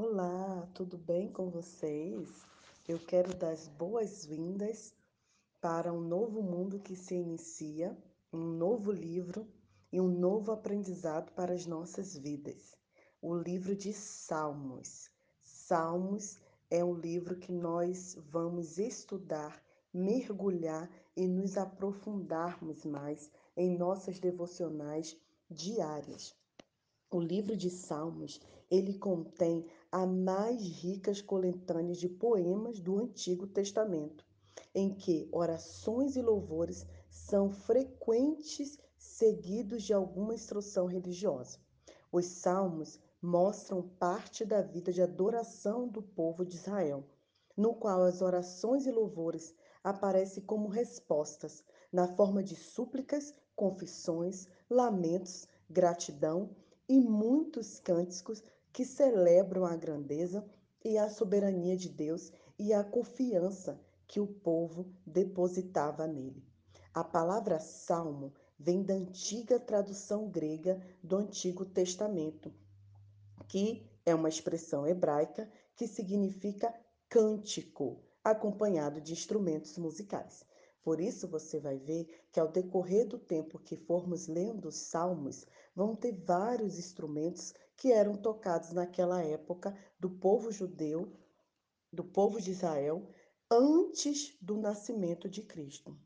Olá, tudo bem com vocês? Eu quero dar as boas-vindas para um novo mundo que se inicia, um novo livro e um novo aprendizado para as nossas vidas. O livro de Salmos. Salmos é um livro que nós vamos estudar, mergulhar e nos aprofundarmos mais em nossas devocionais diárias. O livro de Salmos, ele contém a mais ricas coletâneas de poemas do Antigo Testamento, em que orações e louvores são frequentes seguidos de alguma instrução religiosa. Os salmos mostram parte da vida de adoração do povo de Israel, no qual as orações e louvores aparecem como respostas na forma de súplicas, confissões, lamentos, gratidão e muitos cânticos que celebram a grandeza e a soberania de Deus e a confiança que o povo depositava nele. A palavra salmo vem da antiga tradução grega do Antigo Testamento, que é uma expressão hebraica que significa cântico, acompanhado de instrumentos musicais. Por isso você vai ver que ao decorrer do tempo que formos lendo os salmos, vão ter vários instrumentos que eram tocados naquela época do povo judeu, do povo de Israel, antes do nascimento de Cristo.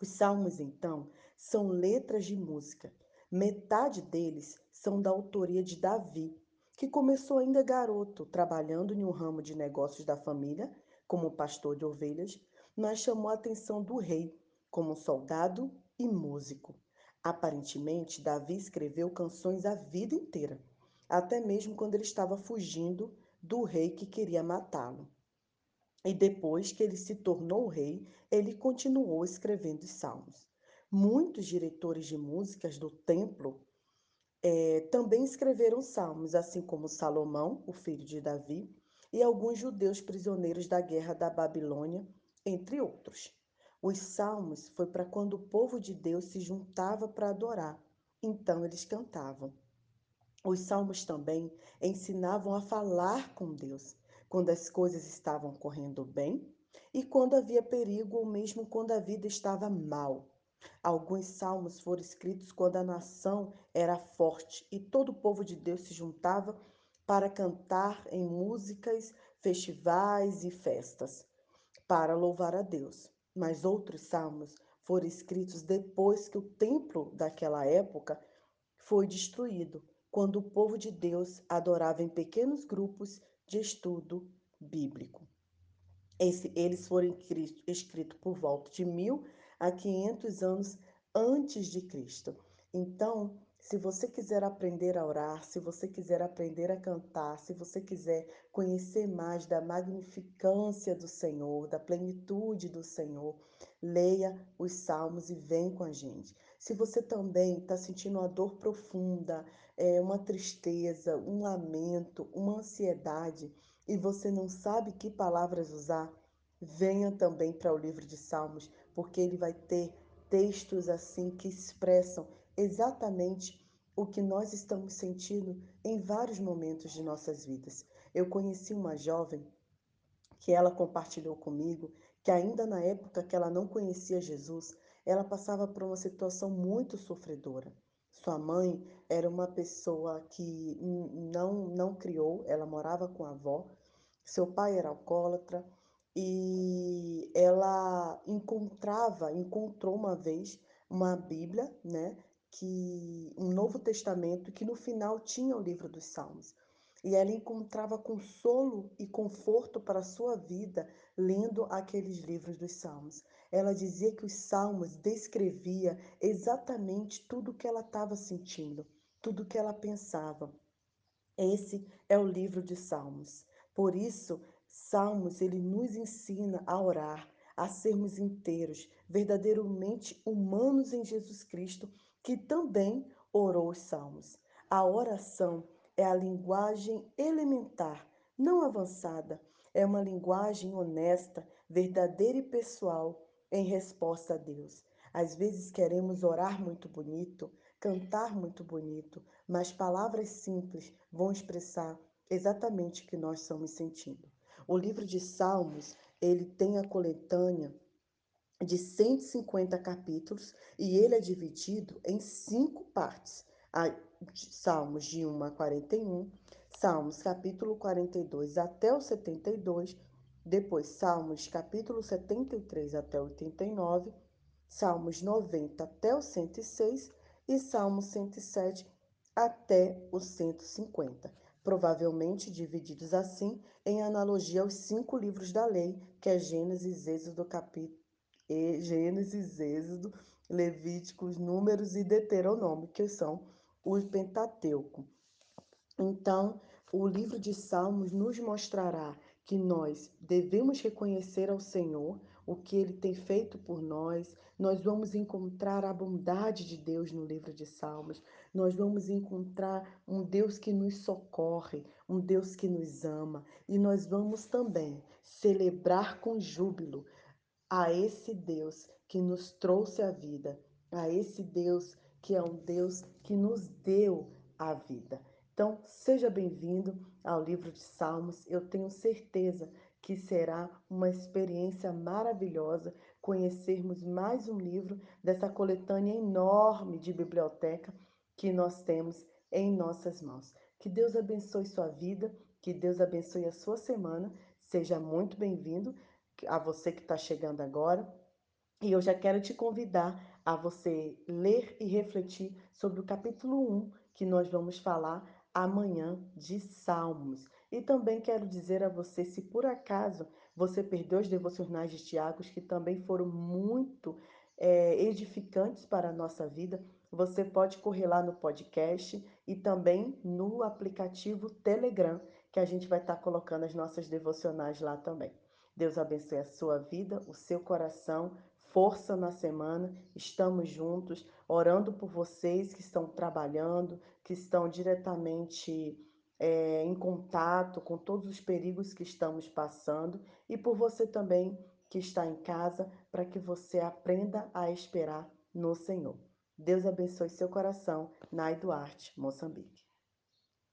Os salmos, então, são letras de música. Metade deles são da autoria de Davi, que começou ainda garoto, trabalhando em um ramo de negócios da família, como pastor de ovelhas, mas chamou a atenção do rei, como soldado e músico. Aparentemente, Davi escreveu canções a vida inteira até mesmo quando ele estava fugindo do rei que queria matá-lo. E depois que ele se tornou rei, ele continuou escrevendo os salmos. Muitos diretores de músicas do templo é, também escreveram salmos, assim como Salomão, o filho de Davi, e alguns judeus prisioneiros da guerra da Babilônia, entre outros. Os salmos foi para quando o povo de Deus se juntava para adorar. Então eles cantavam. Os salmos também ensinavam a falar com Deus quando as coisas estavam correndo bem e quando havia perigo ou mesmo quando a vida estava mal. Alguns salmos foram escritos quando a nação era forte e todo o povo de Deus se juntava para cantar em músicas, festivais e festas, para louvar a Deus. Mas outros salmos foram escritos depois que o templo daquela época foi destruído quando o povo de Deus adorava em pequenos grupos de estudo bíblico. Esse, eles foram escritos por volta de mil a 500 anos antes de Cristo. Então, se você quiser aprender a orar, se você quiser aprender a cantar, se você quiser conhecer mais da magnificância do Senhor, da plenitude do Senhor, leia os salmos e vem com a gente. Se você também está sentindo uma dor profunda, é, uma tristeza, um lamento, uma ansiedade e você não sabe que palavras usar, venha também para o livro de Salmos, porque ele vai ter textos assim que expressam exatamente o que nós estamos sentindo em vários momentos de nossas vidas. Eu conheci uma jovem que ela compartilhou comigo que ainda na época que ela não conhecia Jesus, ela passava por uma situação muito sofredora. Sua mãe era uma pessoa que não, não criou, ela morava com a avó. Seu pai era alcoólatra e ela encontrava, encontrou uma vez uma Bíblia, né, que um Novo Testamento que no final tinha o livro dos Salmos. E ela encontrava consolo e conforto para a sua vida lendo aqueles livros dos Salmos. Ela dizia que os Salmos descrevia exatamente tudo o que ela estava sentindo, tudo o que ela pensava. Esse é o livro de Salmos. Por isso, Salmos ele nos ensina a orar, a sermos inteiros, verdadeiramente humanos em Jesus Cristo, que também orou os Salmos. A oração é a linguagem elementar, não avançada, é uma linguagem honesta, verdadeira e pessoal em resposta a Deus. Às vezes queremos orar muito bonito, cantar muito bonito, mas palavras simples vão expressar exatamente o que nós estamos sentindo. O livro de Salmos, ele tem a coletânea de 150 capítulos e ele é dividido em cinco partes. Salmos de 1 a 41, Salmos capítulo 42 até o 72, depois Salmos capítulo 73 até o 89, Salmos 90 até o 106 e Salmos 107 até o 150, provavelmente divididos assim em analogia aos cinco livros da lei, que é Gênesis, Êxodo, capítulo Gênesis, Êxodo, Levíticos, Números e Deuteronômio, que são o Pentateuco. Então, o livro de Salmos nos mostrará que nós devemos reconhecer ao Senhor o que ele tem feito por nós. Nós vamos encontrar a bondade de Deus no livro de Salmos. Nós vamos encontrar um Deus que nos socorre, um Deus que nos ama. E nós vamos também celebrar com júbilo a esse Deus que nos trouxe a vida, a esse Deus que é um Deus que nos deu a vida. Então, seja bem-vindo ao livro de Salmos. Eu tenho certeza que será uma experiência maravilhosa conhecermos mais um livro dessa coletânea enorme de biblioteca que nós temos em nossas mãos. Que Deus abençoe sua vida, que Deus abençoe a sua semana. Seja muito bem-vindo a você que está chegando agora. E eu já quero te convidar a você ler e refletir sobre o capítulo 1, que nós vamos falar amanhã de Salmos. E também quero dizer a você, se por acaso você perdeu os devocionais de Tiago, que também foram muito é, edificantes para a nossa vida, você pode correr lá no podcast e também no aplicativo Telegram, que a gente vai estar colocando as nossas devocionais lá também. Deus abençoe a sua vida, o seu coração, força na semana. Estamos juntos, orando por vocês que estão trabalhando, que estão diretamente é, em contato com todos os perigos que estamos passando e por você também que está em casa, para que você aprenda a esperar no Senhor. Deus abençoe seu coração. Nai Duarte, Moçambique.